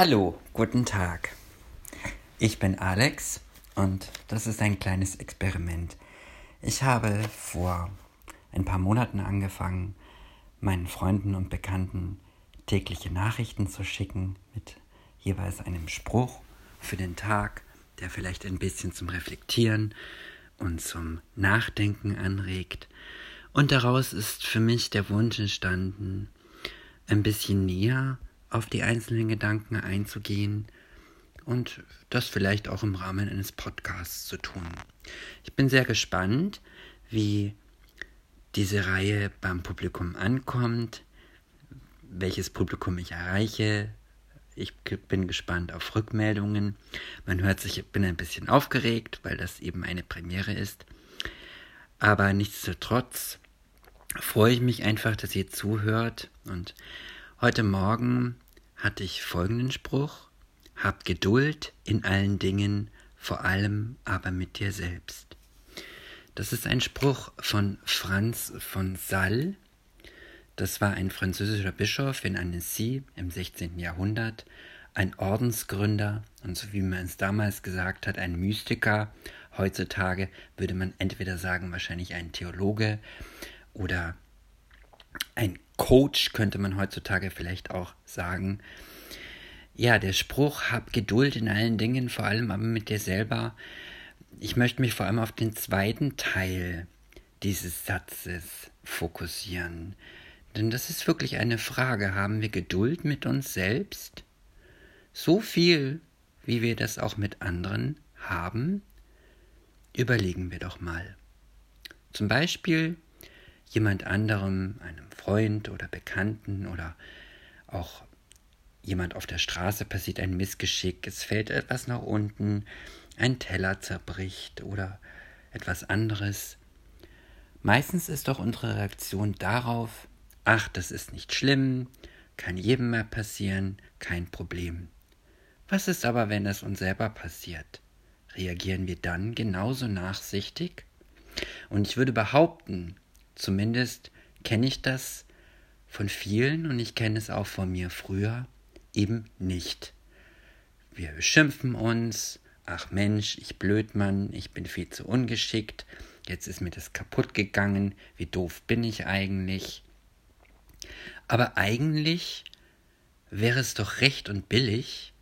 Hallo, guten Tag. Ich bin Alex und das ist ein kleines Experiment. Ich habe vor ein paar Monaten angefangen, meinen Freunden und Bekannten tägliche Nachrichten zu schicken mit jeweils einem Spruch für den Tag, der vielleicht ein bisschen zum Reflektieren und zum Nachdenken anregt. Und daraus ist für mich der Wunsch entstanden, ein bisschen näher auf die einzelnen Gedanken einzugehen und das vielleicht auch im Rahmen eines Podcasts zu tun. Ich bin sehr gespannt, wie diese Reihe beim Publikum ankommt, welches Publikum ich erreiche. Ich bin gespannt auf Rückmeldungen. Man hört sich, ich bin ein bisschen aufgeregt, weil das eben eine Premiere ist. Aber nichtsdestotrotz freue ich mich einfach, dass ihr zuhört und Heute Morgen hatte ich folgenden Spruch. Hab Geduld in allen Dingen, vor allem aber mit dir selbst. Das ist ein Spruch von Franz von Sall. Das war ein französischer Bischof in Annecy im 16. Jahrhundert, ein Ordensgründer und so wie man es damals gesagt hat, ein Mystiker. Heutzutage würde man entweder sagen, wahrscheinlich ein Theologe oder ein Coach könnte man heutzutage vielleicht auch sagen. Ja, der Spruch, hab Geduld in allen Dingen, vor allem aber mit dir selber. Ich möchte mich vor allem auf den zweiten Teil dieses Satzes fokussieren. Denn das ist wirklich eine Frage. Haben wir Geduld mit uns selbst? So viel, wie wir das auch mit anderen haben? Überlegen wir doch mal. Zum Beispiel jemand anderem, einem Freund oder Bekannten oder auch jemand auf der Straße passiert ein Missgeschick, es fällt etwas nach unten, ein Teller zerbricht oder etwas anderes. Meistens ist doch unsere Reaktion darauf, ach, das ist nicht schlimm, kann jedem mal passieren, kein Problem. Was ist aber, wenn es uns selber passiert? Reagieren wir dann genauso nachsichtig? Und ich würde behaupten, Zumindest kenne ich das von vielen und ich kenne es auch von mir früher eben nicht. Wir beschimpfen uns, ach Mensch, ich Blödmann, ich bin viel zu ungeschickt, jetzt ist mir das kaputt gegangen, wie doof bin ich eigentlich. Aber eigentlich wäre es doch recht und billig,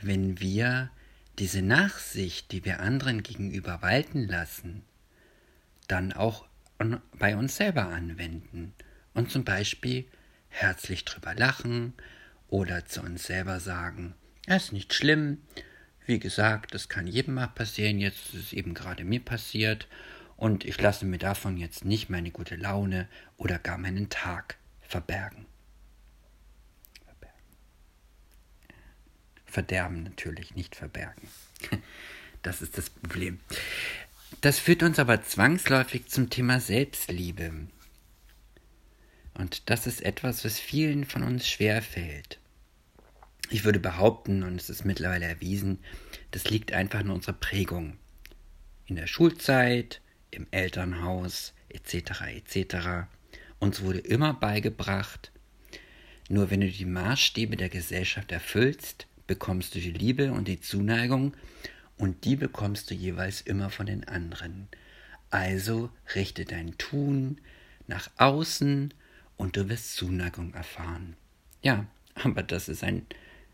wenn wir diese Nachsicht, die wir anderen gegenüber walten lassen, dann auch bei uns selber anwenden und zum Beispiel herzlich drüber lachen oder zu uns selber sagen, es ist nicht schlimm, wie gesagt, das kann jedem mal passieren, jetzt ist es eben gerade mir passiert und ich lasse mir davon jetzt nicht meine gute Laune oder gar meinen Tag verbergen. Verderben natürlich, nicht verbergen. Das ist das Problem. Das führt uns aber zwangsläufig zum Thema Selbstliebe. Und das ist etwas, was vielen von uns schwer fällt. Ich würde behaupten, und es ist mittlerweile erwiesen, das liegt einfach in unserer Prägung. In der Schulzeit, im Elternhaus, etc. etc. Uns wurde immer beigebracht, nur wenn du die Maßstäbe der Gesellschaft erfüllst, bekommst du die Liebe und die Zuneigung und die bekommst du jeweils immer von den anderen. Also richte dein Tun nach außen und du wirst Zuneigung erfahren. Ja, aber das ist ein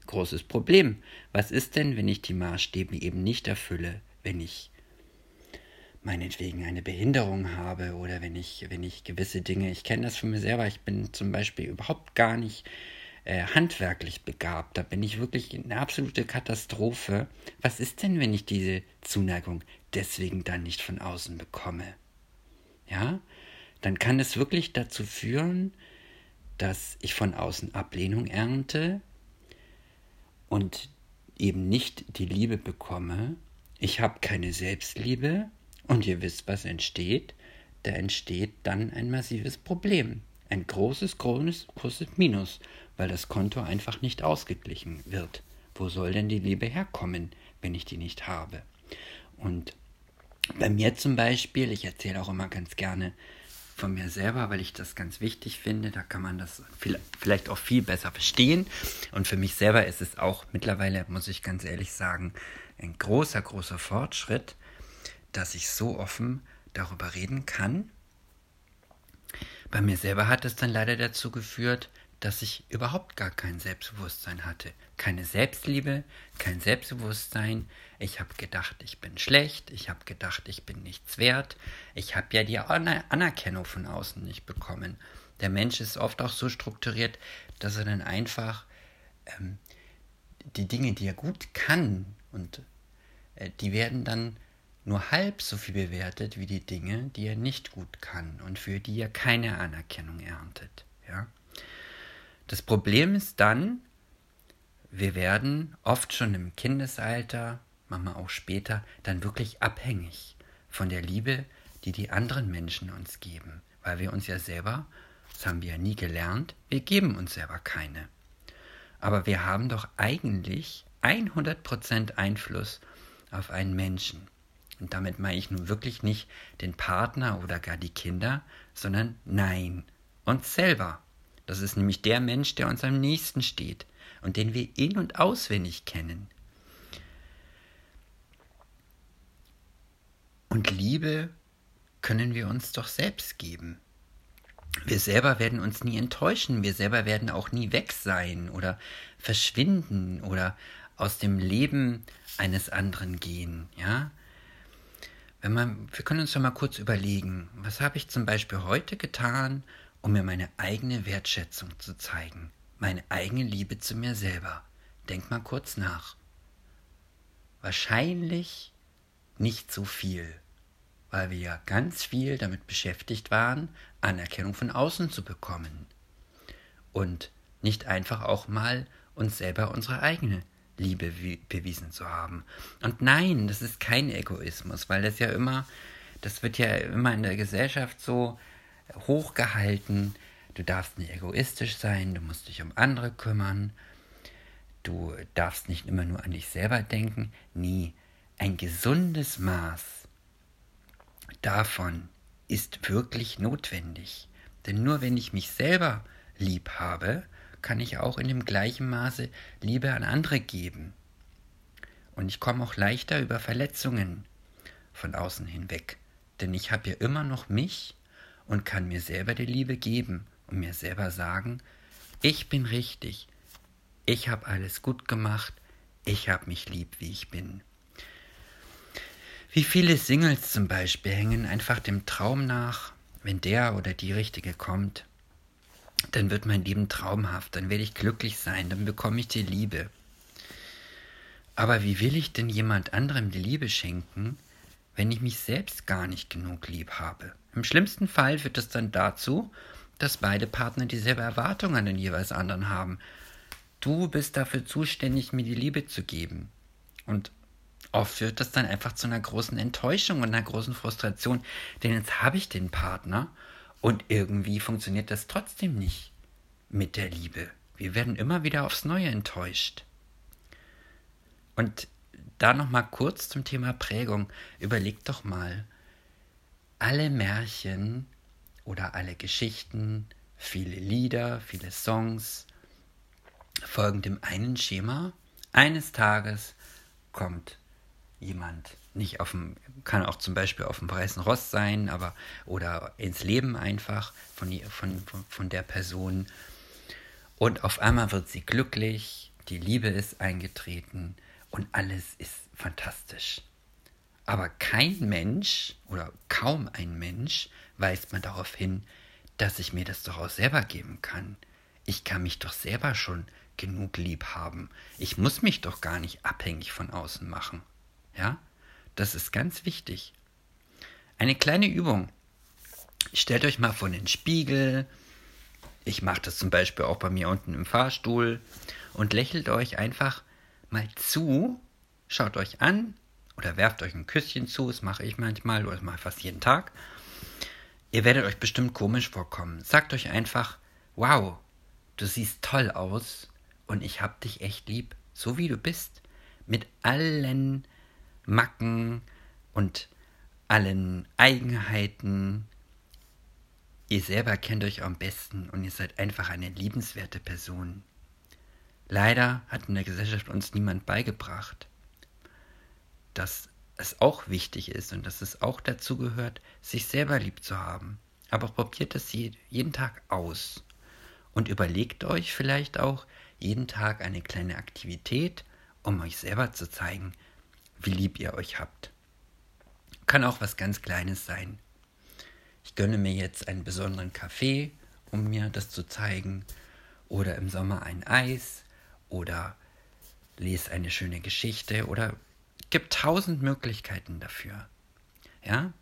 großes Problem. Was ist denn, wenn ich die Maßstäbe eben nicht erfülle, wenn ich meinetwegen eine Behinderung habe oder wenn ich, wenn ich gewisse Dinge, ich kenne das von mir selber, ich bin zum Beispiel überhaupt gar nicht äh, handwerklich begabt. Da bin ich wirklich eine absolute Katastrophe. Was ist denn, wenn ich diese Zuneigung deswegen dann nicht von außen bekomme? Ja, dann kann es wirklich dazu führen, dass ich von außen Ablehnung ernte und eben nicht die Liebe bekomme. Ich habe keine Selbstliebe und ihr wisst, was entsteht. Da entsteht dann ein massives Problem. Ein großes, großes, großes Minus weil das Konto einfach nicht ausgeglichen wird. Wo soll denn die Liebe herkommen, wenn ich die nicht habe? Und bei mir zum Beispiel, ich erzähle auch immer ganz gerne von mir selber, weil ich das ganz wichtig finde. Da kann man das vielleicht auch viel besser verstehen. Und für mich selber ist es auch mittlerweile, muss ich ganz ehrlich sagen, ein großer, großer Fortschritt, dass ich so offen darüber reden kann. Bei mir selber hat es dann leider dazu geführt, dass ich überhaupt gar kein Selbstbewusstsein hatte. Keine Selbstliebe, kein Selbstbewusstsein. Ich habe gedacht, ich bin schlecht. Ich habe gedacht, ich bin nichts wert. Ich habe ja die Anerkennung von außen nicht bekommen. Der Mensch ist oft auch so strukturiert, dass er dann einfach ähm, die Dinge, die er gut kann, und äh, die werden dann nur halb so viel bewertet wie die Dinge, die er nicht gut kann und für die er keine Anerkennung erntet. Ja? Das Problem ist dann, wir werden oft schon im Kindesalter, manchmal auch später, dann wirklich abhängig von der Liebe, die die anderen Menschen uns geben, weil wir uns ja selber, das haben wir ja nie gelernt, wir geben uns selber keine. Aber wir haben doch eigentlich 100% Einfluss auf einen Menschen. Und damit meine ich nun wirklich nicht den Partner oder gar die Kinder, sondern nein, uns selber. Das ist nämlich der Mensch, der uns am nächsten steht und den wir in und auswendig kennen. Und Liebe können wir uns doch selbst geben. Wir selber werden uns nie enttäuschen, wir selber werden auch nie weg sein oder verschwinden oder aus dem Leben eines anderen gehen, ja? Wenn man, wir können uns doch mal kurz überlegen, was habe ich zum Beispiel heute getan, um mir meine eigene Wertschätzung zu zeigen, meine eigene Liebe zu mir selber. Denk mal kurz nach. Wahrscheinlich nicht so viel, weil wir ja ganz viel damit beschäftigt waren, Anerkennung von außen zu bekommen. Und nicht einfach auch mal uns selber unsere eigene Liebe bewiesen zu haben. Und nein, das ist kein Egoismus, weil das ja immer, das wird ja immer in der Gesellschaft so hochgehalten. Du darfst nicht egoistisch sein, du musst dich um andere kümmern. Du darfst nicht immer nur an dich selber denken. Nie. Ein gesundes Maß davon ist wirklich notwendig. Denn nur wenn ich mich selber lieb habe, kann ich auch in dem gleichen Maße Liebe an andere geben. Und ich komme auch leichter über Verletzungen von außen hinweg. Denn ich habe ja immer noch mich und kann mir selber die Liebe geben und mir selber sagen, ich bin richtig, ich habe alles gut gemacht, ich habe mich lieb, wie ich bin. Wie viele Singles zum Beispiel hängen einfach dem Traum nach, wenn der oder die Richtige kommt, dann wird mein Leben traumhaft, dann werde ich glücklich sein, dann bekomme ich die Liebe. Aber wie will ich denn jemand anderem die Liebe schenken, wenn ich mich selbst gar nicht genug lieb habe? Im schlimmsten Fall führt es dann dazu, dass beide Partner dieselbe Erwartung an den jeweils anderen haben. Du bist dafür zuständig, mir die Liebe zu geben. Und oft führt das dann einfach zu einer großen Enttäuschung und einer großen Frustration, denn jetzt habe ich den Partner und irgendwie funktioniert das trotzdem nicht mit der Liebe. Wir werden immer wieder aufs Neue enttäuscht. Und da noch mal kurz zum Thema Prägung. Überleg doch mal, alle Märchen oder alle Geschichten, viele Lieder, viele Songs folgen dem einen Schema. Eines Tages kommt jemand nicht auf dem, kann auch zum Beispiel auf dem weißen Ross sein, aber oder ins Leben einfach von, von, von der Person. Und auf einmal wird sie glücklich, die Liebe ist eingetreten und alles ist fantastisch. Aber kein Mensch oder kaum ein Mensch weist man darauf hin, dass ich mir das doch auch selber geben kann. Ich kann mich doch selber schon genug lieb haben. Ich muss mich doch gar nicht abhängig von außen machen. Ja? Das ist ganz wichtig. Eine kleine Übung. Stellt euch mal vor den Spiegel. Ich mache das zum Beispiel auch bei mir unten im Fahrstuhl und lächelt euch einfach mal zu, schaut euch an, oder werft euch ein Küsschen zu, das mache ich manchmal oder ich fast jeden Tag. Ihr werdet euch bestimmt komisch vorkommen. Sagt euch einfach, wow, du siehst toll aus und ich hab dich echt lieb, so wie du bist, mit allen Macken und allen Eigenheiten. Ihr selber kennt euch am besten und ihr seid einfach eine liebenswerte Person. Leider hat in der Gesellschaft uns niemand beigebracht, dass es auch wichtig ist und dass es auch dazu gehört, sich selber lieb zu haben. Aber probiert es jeden Tag aus und überlegt euch vielleicht auch jeden Tag eine kleine Aktivität, um euch selber zu zeigen, wie lieb ihr euch habt. Kann auch was ganz Kleines sein. Ich gönne mir jetzt einen besonderen Kaffee, um mir das zu zeigen, oder im Sommer ein Eis, oder lese eine schöne Geschichte, oder gibt tausend Möglichkeiten dafür. Ja?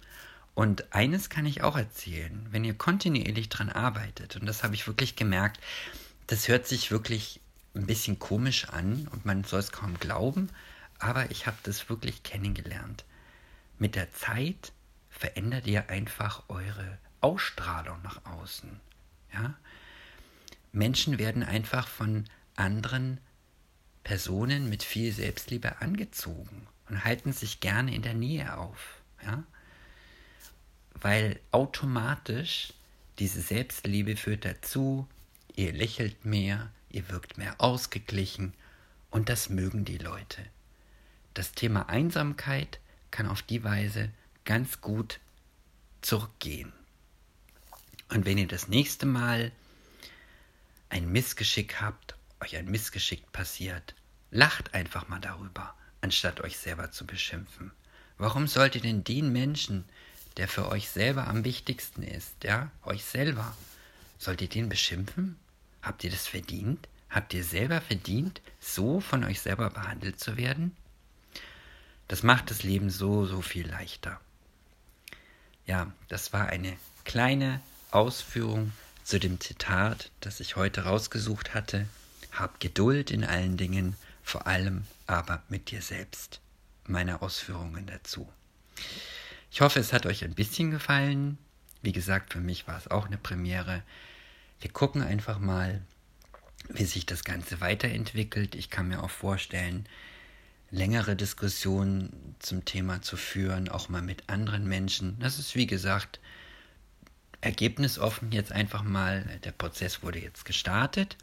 Und eines kann ich auch erzählen, wenn ihr kontinuierlich dran arbeitet, und das habe ich wirklich gemerkt, das hört sich wirklich ein bisschen komisch an und man soll es kaum glauben, aber ich habe das wirklich kennengelernt. Mit der Zeit verändert ihr einfach eure Ausstrahlung nach außen. Ja? Menschen werden einfach von anderen Personen mit viel Selbstliebe angezogen und halten sich gerne in der Nähe auf. Ja? Weil automatisch diese Selbstliebe führt dazu, ihr lächelt mehr, ihr wirkt mehr ausgeglichen und das mögen die Leute. Das Thema Einsamkeit kann auf die Weise ganz gut zurückgehen. Und wenn ihr das nächste Mal ein Missgeschick habt, euch ein Missgeschick passiert, lacht einfach mal darüber anstatt euch selber zu beschimpfen? Warum sollt ihr denn den Menschen, der für euch selber am wichtigsten ist, ja, euch selber, sollt ihr den beschimpfen? Habt ihr das verdient? Habt ihr selber verdient, so von euch selber behandelt zu werden? Das macht das Leben so, so viel leichter. Ja, das war eine kleine Ausführung zu dem Zitat, das ich heute rausgesucht hatte. Hab Geduld in allen Dingen, vor allem aber mit dir selbst. Meine Ausführungen dazu. Ich hoffe, es hat euch ein bisschen gefallen. Wie gesagt, für mich war es auch eine Premiere. Wir gucken einfach mal, wie sich das Ganze weiterentwickelt. Ich kann mir auch vorstellen, längere Diskussionen zum Thema zu führen, auch mal mit anderen Menschen. Das ist, wie gesagt, ergebnisoffen jetzt einfach mal. Der Prozess wurde jetzt gestartet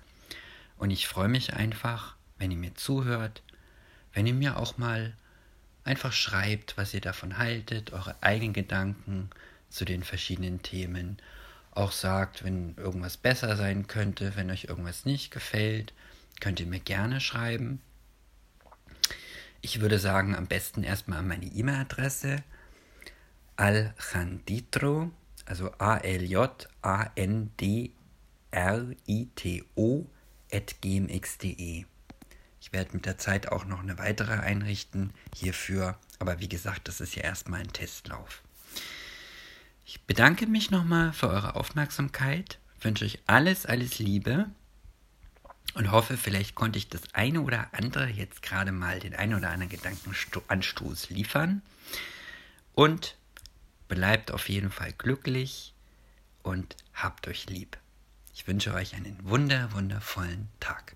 und ich freue mich einfach, wenn ihr mir zuhört, wenn ihr mir auch mal einfach schreibt, was ihr davon haltet, eure eigenen Gedanken zu den verschiedenen Themen, auch sagt, wenn irgendwas besser sein könnte, wenn euch irgendwas nicht gefällt, könnt ihr mir gerne schreiben. Ich würde sagen, am besten erstmal meine E-Mail-Adresse alchanditro, also A-L-J-A-N-D-R-I-T-O at gmx.de. Ich werde mit der Zeit auch noch eine weitere einrichten hierfür. Aber wie gesagt, das ist ja erstmal ein Testlauf. Ich bedanke mich nochmal für eure Aufmerksamkeit, wünsche euch alles, alles Liebe und hoffe, vielleicht konnte ich das eine oder andere jetzt gerade mal den einen oder anderen Gedankenanstoß liefern. Und bleibt auf jeden Fall glücklich und habt euch lieb. Ich wünsche euch einen wunder, wundervollen Tag.